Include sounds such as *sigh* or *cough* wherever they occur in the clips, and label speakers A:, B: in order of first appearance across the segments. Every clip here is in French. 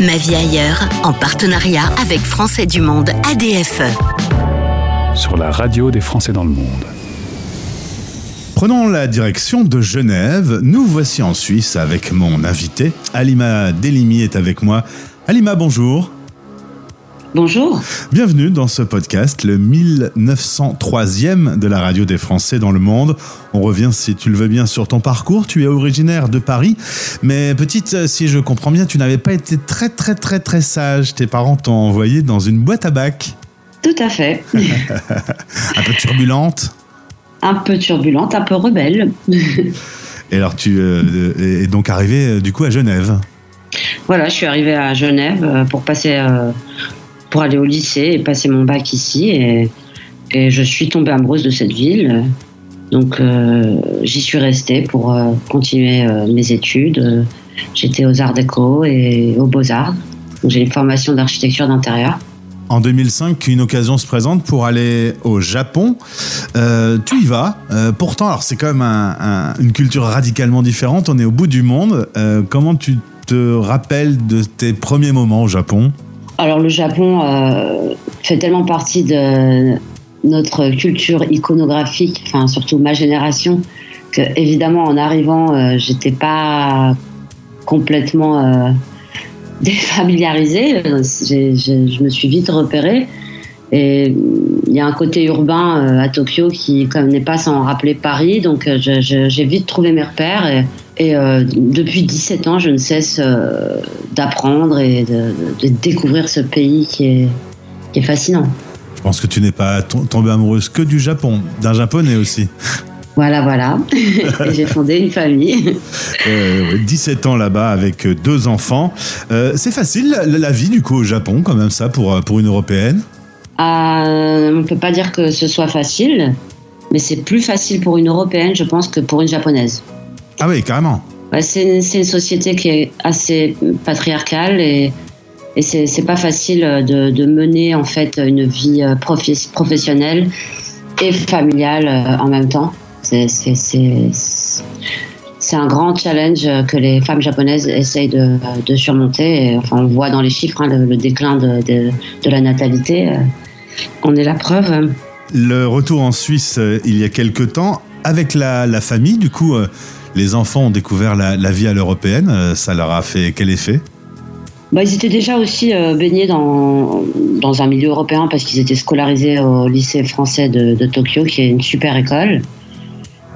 A: Ma vie ailleurs, en partenariat avec Français du Monde ADFE.
B: Sur la radio des Français dans le monde.
C: Prenons la direction de Genève. Nous voici en Suisse avec mon invité. Alima Delimi est avec moi. Alima, bonjour.
D: Bonjour.
C: Bienvenue dans ce podcast, le 1903e de la radio des Français dans le monde. On revient, si tu le veux bien, sur ton parcours. Tu es originaire de Paris, mais petite, si je comprends bien, tu n'avais pas été très très très très sage. Tes parents t'ont envoyé dans une boîte à bac.
D: Tout à fait. *laughs*
C: un peu turbulente
D: Un peu turbulente, un peu rebelle. *laughs*
C: Et alors tu euh, es donc arrivé euh, du coup à Genève
D: voilà, je suis arrivée à Genève euh, pour passer pour aller au lycée et passer mon bac ici. Et, je suis tombée amoureuse de cette ville. Donc euh, j'y suis restée pour euh, continuer euh, mes études. J'étais aux Arts Déco et aux Beaux-Arts. J'ai une formation d'architecture d'intérieur.
C: En 2005, une occasion se présente pour aller au Japon. tu y vas. pourtant, alors c'est quand même une culture radicalement différente. On est au bout du monde. comment tu te rappelles de tes premiers moments au Japon?
D: Alors le Japon euh, fait tellement partie de notre culture iconographique, enfin surtout ma génération, que évidemment en arrivant, euh, j'étais pas complètement euh, *laughs* défamiliarisée. Je me suis vite repérée. Et il y a un côté urbain à Tokyo qui n'est pas sans rappeler Paris, donc j'ai vite trouvé mes repères. Et, et euh, depuis 17 ans, je ne cesse euh, d'apprendre et de, découvrir ce pays qui est, qui est fascinant.
C: Je pense que tu n'es pas tombée amoureuse que du Japon, d'un japonais aussi. *laughs*
D: Voilà, voilà. *laughs* j'ai fondé une famille.
C: 17 *laughs* euh, ans là-bas avec deux enfants. c'est facile la, vie du coup au Japon, quand même ça, pour, pour une Européenne?
D: On ne peut pas dire que ce soit facile, mais c'est plus facile pour une Européenne, je pense, que pour une Japonaise.
C: Ah oui, carrément.
D: c'est une, société qui est assez patriarcale et, et c'est pas facile de, mener en fait une vie euh, professionnelle et familiale euh, en même temps. C'est un grand challenge que les femmes japonaises essayent de, surmonter. enfin, on voit dans les chiffres hein, le, déclin de, de, la natalité. Euh, on est la preuve.
C: Le retour en Suisse il y a quelque temps avec la, la famille, du coup les enfants ont découvert la, vie à l'européenne. Euh, ça leur a fait quel effet?
D: Bah, ils étaient déjà aussi euh, baignés dans, dans un milieu européen parce qu'ils étaient scolarisés au lycée français de, Tokyo, qui est une super école.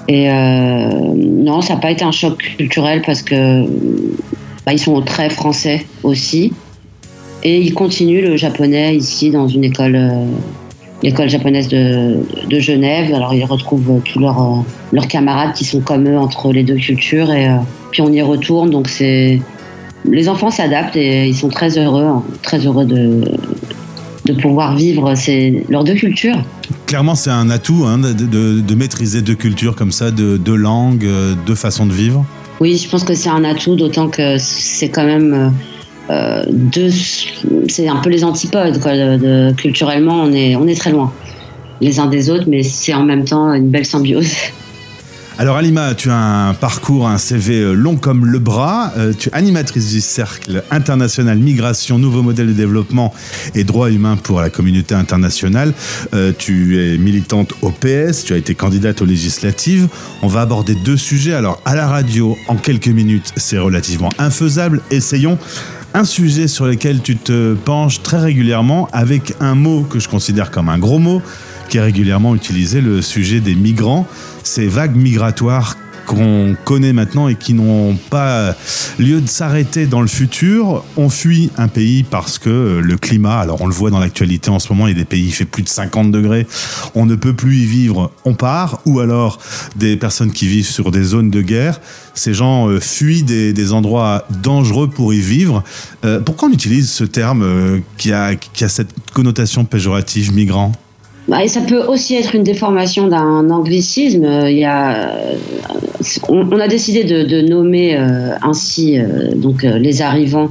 D: Et euh, non, ça n'a pas été un choc culturel parce que bah, ils sont très français aussi. Et ils continuent le japonais ici dans une école l'école japonaise de, de, Genève. Alors ils retrouvent tous leurs, euh, leurs camarades qui sont comme eux entre les deux cultures et euh, puis on y retourne. Donc c'est les enfants s'adaptent et ils sont très heureux, hein, très heureux de, de pouvoir vivre ces, leurs deux cultures.
C: Clairement, c'est un atout hein, de, de, de, maîtriser deux cultures comme ça, de deux langues, euh, deux façons de vivre.
D: Oui, je pense que c'est un atout, d'autant que c'est quand même euh, c'est un peu les antipodes. culturellement, on est, on est très loin les uns des autres, mais c'est en même temps une belle symbiose. *laughs*
C: Alors Alima, tu as un parcours, un CV euh, long comme le bras. Euh, tu es animatrice du Cercle international Migration, nouveaux modèles de développement et droits humains pour la communauté internationale. tu es militante au PS, tu as été candidate aux législatives. On va aborder deux sujets. Alors à la radio, en quelques minutes, c'est relativement infaisable. Essayons un sujet sur lequel tu te penches très régulièrement avec un mot que je considère comme un gros mot qui est régulièrement utilisé, le sujet des migrants, ces vagues migratoires qu'on connaît maintenant et qui n'ont pas lieu de s'arrêter dans le futur. On fuit un pays parce que le climat, alors on le voit dans l'actualité en ce moment, il y a des pays, il fait plus de 50 degrés, on ne peut plus y vivre, on part, ou alors des personnes qui vivent sur des zones de guerre, ces gens euh, fuient des, endroits dangereux pour y vivre. Euh, pourquoi on utilise ce terme euh, qui, a, qui a cette connotation péjorative migrant?
D: Et ça peut aussi être une déformation d'un anglicisme. Il y a, on, a décidé de, nommer euh, ainsi euh, donc euh, les arrivants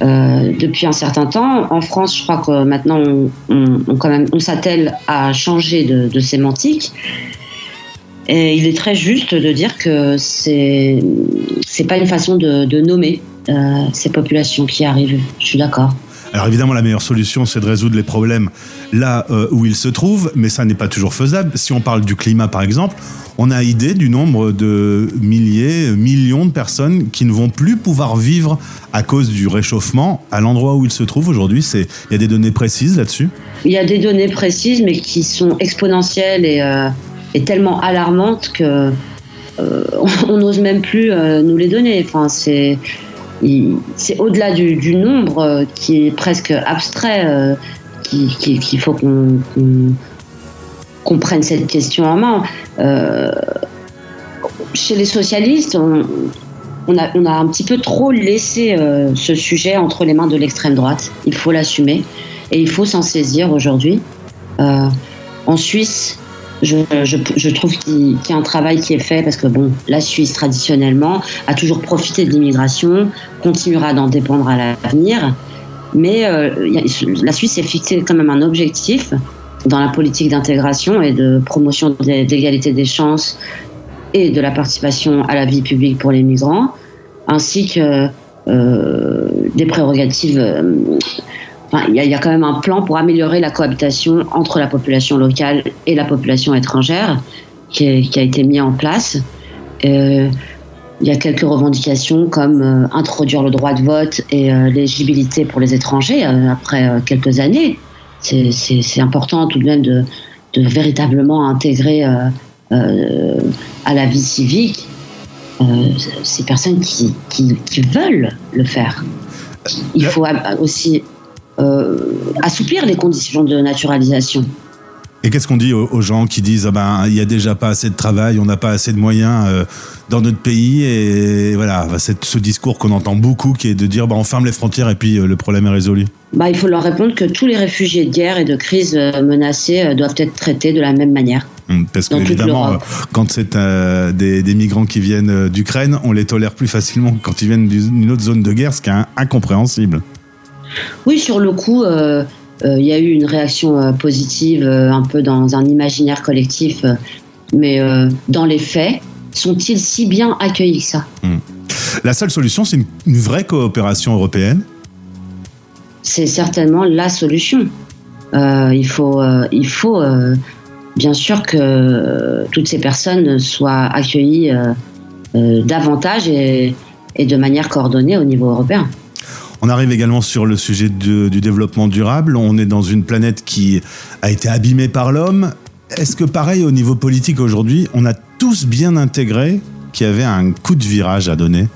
D: depuis un certain temps. En France, je crois que maintenant on, quand même on s'attelle à changer de, sémantique. Et il est très juste de dire que c'est c'est pas une façon de, nommer. ces populations qui arrivent. Je suis d'accord.
C: Alors évidemment, la meilleure solution, c'est de résoudre les problèmes là où ils se trouvent, mais ça n'est pas toujours faisable. Si on parle du climat, par exemple, on a idée du nombre de milliers, millions de personnes qui ne vont plus pouvoir vivre à cause du réchauffement à l'endroit où ils se trouvent aujourd'hui. Il y a des données précises là-dessus?
D: Il y a des données précises, mais qui sont exponentielles et, euh, tellement alarmantes que euh, *laughs* on n'ose même plus euh, nous les donner. Enfin, c'est c'est au-delà du, nombre qui est presque abstrait qu'il faut qu'on prenne cette question en main. Euh, chez les socialistes, on, a, un petit peu trop laissé euh, ce sujet entre les mains de l'extrême droite. Il faut l'assumer et il faut s'en saisir aujourd'hui. Euh, en Suisse, je, trouve qu'il y a un travail qui est fait parce que bon, la Suisse traditionnellement a toujours profité de l'immigration, continuera d'en dépendre à l'avenir, mais la Suisse s'est fixé quand même un objectif dans la politique d'intégration et de promotion d'égalité des chances et de la participation à la vie publique pour les migrants, ainsi que euh, des prérogatives. Euh, il y, a quand même un plan pour améliorer la cohabitation entre la population locale et la population étrangère qui, a été mis en place. Euh, il y a quelques revendications comme introduire le droit de vote et l'éligibilité pour les étrangers après quelques années c'est important tout de même de, véritablement intégrer euh, euh, à la vie civique euh, ces personnes qui, veulent le faire. Il faut aussi assouplir les conditions de naturalisation.
C: Et qu'est-ce qu'on dit aux, gens qui disent ah ben il y a déjà pas assez de travail, on n'a pas assez de moyens euh, dans notre pays et voilà c'est ce discours qu'on entend beaucoup qui est de dire bah, on ferme les frontières et puis euh, le problème est résolu.
D: Bah, il faut leur répondre que tous les réfugiés de guerre et de crise euh, menacés doivent être traités de la même manière.
C: Hum, parce qu'évidemment, quand c'est des, des, migrants qui viennent d'Ukraine, on les tolère plus facilement que quand ils viennent d'une autre zone de guerre, ce qui est incompréhensible.
D: Oui, sur le coup, euh, il y a eu une réaction euh, positive euh, un peu dans un imaginaire collectif, mais dans les faits, sont-ils si bien accueillis que ça? Hmm.
C: La seule solution, c'est une, vraie coopération européenne
D: C'est certainement la solution. il faut, il faut bien sûr que toutes ces personnes soient accueillies davantage et, de manière coordonnée au niveau européen.
C: On arrive également sur le sujet du développement durable. On est dans une planète qui a été abîmée par l'homme. Est-ce que pareil au niveau politique aujourd'hui, on a tous bien intégré qu'il y avait un coup de virage à donner?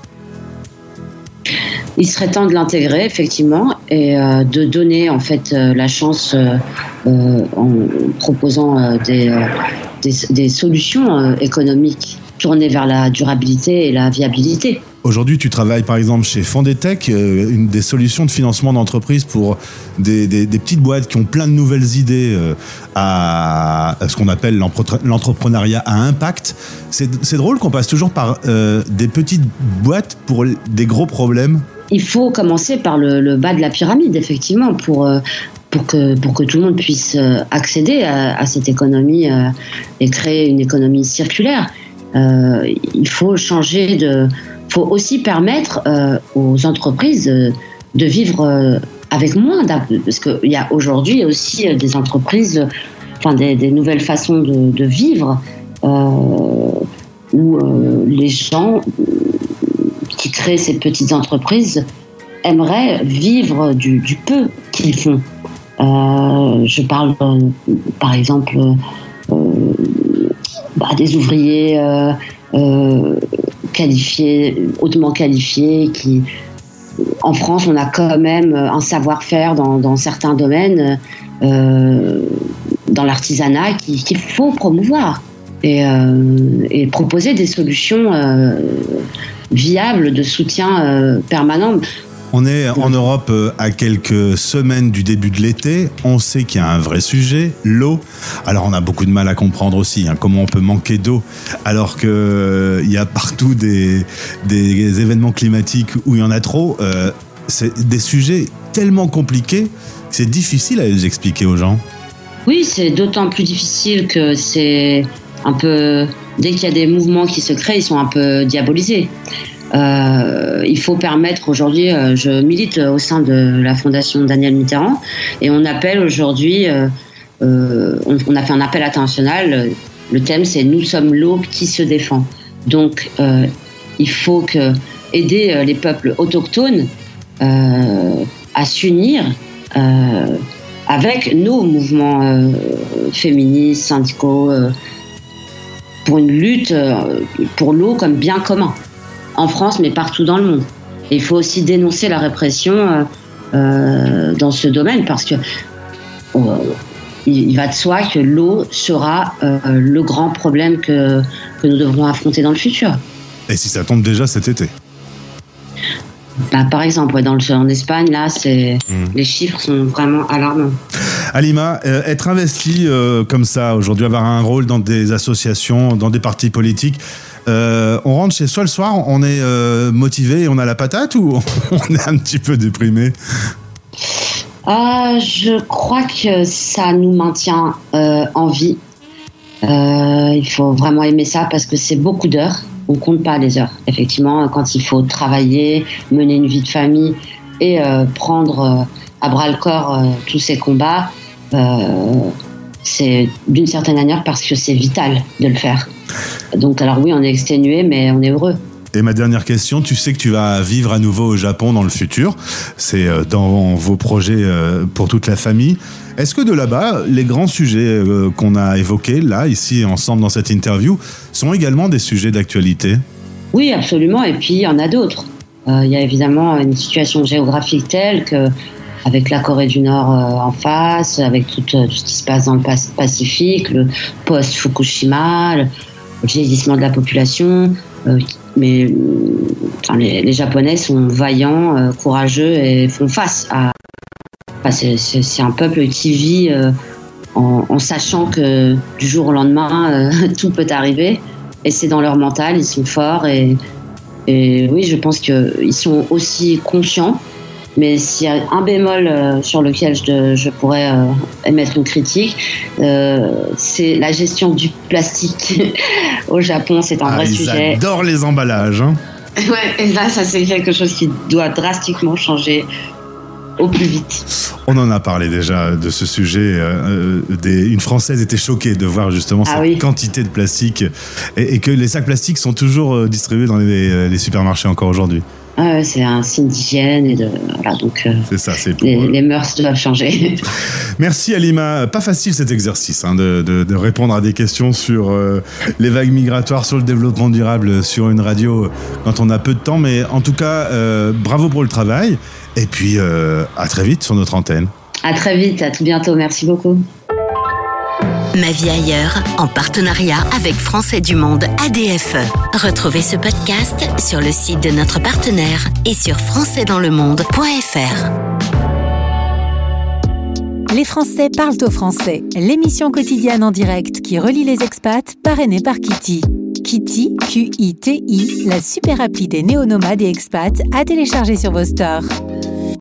D: Il serait temps de l'intégrer effectivement et euh, de donner en fait euh, la chance euh, en proposant des, des, solutions économiques tournées vers la durabilité et la viabilité.
C: Aujourd'hui, tu travailles par exemple chez Fondetech, euh, une des solutions de financement d'entreprise pour des, petites boîtes qui ont plein de nouvelles idées euh, à, ce qu'on appelle l'entrepreneuriat à impact. C'est drôle qu'on passe toujours par euh, des petites boîtes pour des gros problèmes.
D: Il faut commencer par le, bas de la pyramide, effectivement, pour, pour que, pour que tout le monde puisse accéder à, à cette économie et créer une économie circulaire. il faut changer de faut aussi permettre euh, aux entreprises euh, de vivre euh, avec moins parce qu'il y a aujourd'hui aussi des entreprises, enfin des, nouvelles façons de, vivre où les gens qui créent ces petites entreprises aimeraient vivre du, peu qu'ils font. je parle par exemple bah, des ouvriers qualifiés, hautement qualifiés, qui, en France, on a quand même un savoir-faire dans, certains domaines, euh, dans l'artisanat, qu'il faut promouvoir et, euh, proposer des solutions euh, viables de soutien permanent.
C: On est en Europe euh, à quelques semaines du début de l'été. On sait qu'il y a un vrai sujet, l'eau. Alors on a beaucoup de mal à comprendre aussi hein, comment on peut manquer d'eau alors qu'il euh, y a partout des, événements climatiques où il y en a trop. Euh, c'est des sujets tellement compliqués que c'est difficile à les expliquer aux gens.
D: Oui, c'est d'autant plus difficile que c'est un peu... Dès qu'il y a des mouvements qui se créent, ils sont un peu diabolisés. Euh, il faut permettre aujourd'hui, je milite au sein de la Fondation Daniel Mitterrand, et on appelle aujourd'hui, on, a fait un appel international. Le thème, c'est Nous sommes l'eau qui se défend. Donc, il faut aider les peuples autochtones à s'unir avec nos mouvements euh, féministes, syndicaux, euh, pour une lutte euh, pour l'eau comme bien commun, en France, mais partout dans le monde. Et il faut aussi dénoncer la répression dans ce domaine, parce que il va de soi que l'eau sera le grand problème que, que nous devrons affronter dans le futur.
C: Et si ça tombe déjà cet été?
D: Bah, par exemple, dans le, en Espagne, là, c'est hmm. les chiffres sont vraiment alarmants.
C: Alima, euh, être investi euh, comme ça aujourd'hui, avoir un rôle dans des associations, dans des partis politiques, euh, on rentre chez soi le soir, on est motivé et on a la patate ou *laughs* on est un petit peu déprimé?
D: Ah, Je crois que ça nous maintient en vie. il faut vraiment aimer ça parce que c'est beaucoup d'heures on compte pas les heures. Effectivement, quand il faut travailler, mener une vie de famille et euh, prendre euh, à bras le corps euh, tous ces combats, c'est d'une certaine manière parce que c'est vital de le faire. Donc, alors oui, on est exténué, mais on est heureux.
C: Et ma dernière question, tu sais que tu vas vivre à nouveau au Japon dans le futur. C'est dans vos projets pour toute la famille. Est-ce que de là-bas, les grands sujets euh, qu'on a évoqués là, ici, ensemble dans cette interview, sont également des sujets d'actualité?
D: Oui, absolument. Et puis, il y en a d'autres. Euh, il y a évidemment une situation géographique telle que, avec la Corée du Nord euh, en face, avec tout, ce qui se passe dans le Pacifique, le post-Fukushima, vieillissement de la population, mais les, Japonais sont vaillants, courageux et font face à, c'est un peuple qui vit euh, en, sachant que du jour au lendemain, euh, *laughs* tout peut arriver. Et c'est dans leur mental, ils sont forts. Et, oui, je pense qu'ils sont aussi conscients. Mais s'il y a un bémol euh, sur lequel je, pourrais émettre une critique, c'est la gestion du plastique *laughs* au Japon. C'est un ah, vrai
C: ils
D: sujet.
C: Ils adorent les emballages. Hein. *laughs*
D: Ouais, et là, ça c'est quelque chose qui doit drastiquement changer au plus vite.
C: On en a parlé déjà de ce sujet. Euh, des, une Française était choquée de voir justement ah cette quantité de plastique et, que les sacs plastiques sont toujours euh, distribués dans les, les supermarchés encore aujourd'hui.
D: Ah c'est un signe d'hygiène et de voilà donc.
C: Euh, c'est ça, c'est
D: les, les, mœurs doivent changer. *laughs*
C: Merci Alima. Pas facile cet exercice hein, de, de, répondre à des questions sur les vagues migratoires, sur le développement durable, sur une radio quand on a peu de temps, mais en tout cas, bravo pour le travail. Et puis, euh, à très vite sur notre antenne.
D: À très vite, à tout bientôt. Merci beaucoup.
A: Ma vie ailleurs, en partenariat avec Français du Monde ADFE. Retrouvez ce podcast sur le site de notre partenaire et sur françaisdanslemonde.fr.
E: Les Français parlent au français, l'émission quotidienne en direct qui relie les expats, parrainée par Kitty. Kitty, Q-I-T-I, la super appli des néo-nomades et expats à télécharger sur vos stores.